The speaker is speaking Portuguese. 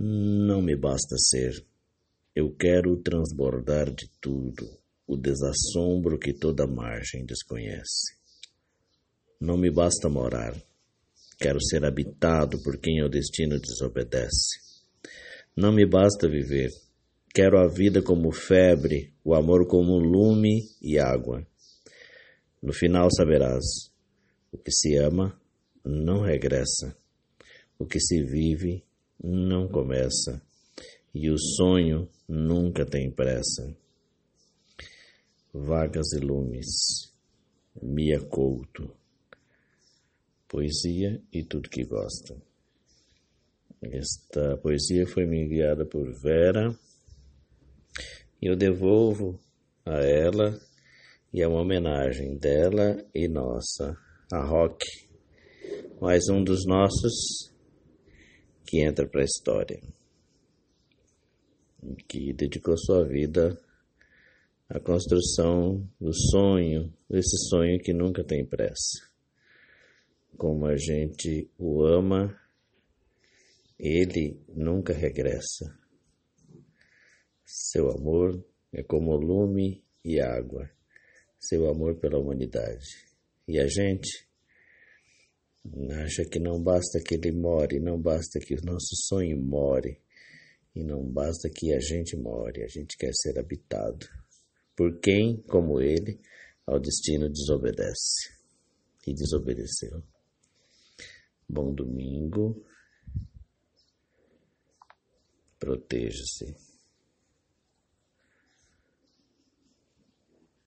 Não me basta ser. Eu quero transbordar de tudo, o desassombro que toda margem desconhece. Não me basta morar. Quero ser habitado por quem o destino desobedece. Não me basta viver. Quero a vida como febre, o amor como lume e água. No final saberás: o que se ama não regressa, o que se vive não começa, e o sonho nunca tem pressa. Vagas e lumes, Mia Couto, poesia e tudo que gosta. Esta poesia foi me enviada por Vera e eu devolvo a ela e é uma homenagem dela e nossa a Rock, mais um dos nossos que entra para a história, que dedicou sua vida à construção do sonho, desse sonho que nunca tem pressa. Como a gente o ama, ele nunca regressa. Seu amor é como lume e água, seu amor pela humanidade. E a gente acha que não basta que ele more, não basta que o nosso sonho more, e não basta que a gente more, a gente quer ser habitado por quem, como ele, ao destino desobedece e desobedeceu. Bom domingo. Proteja-se.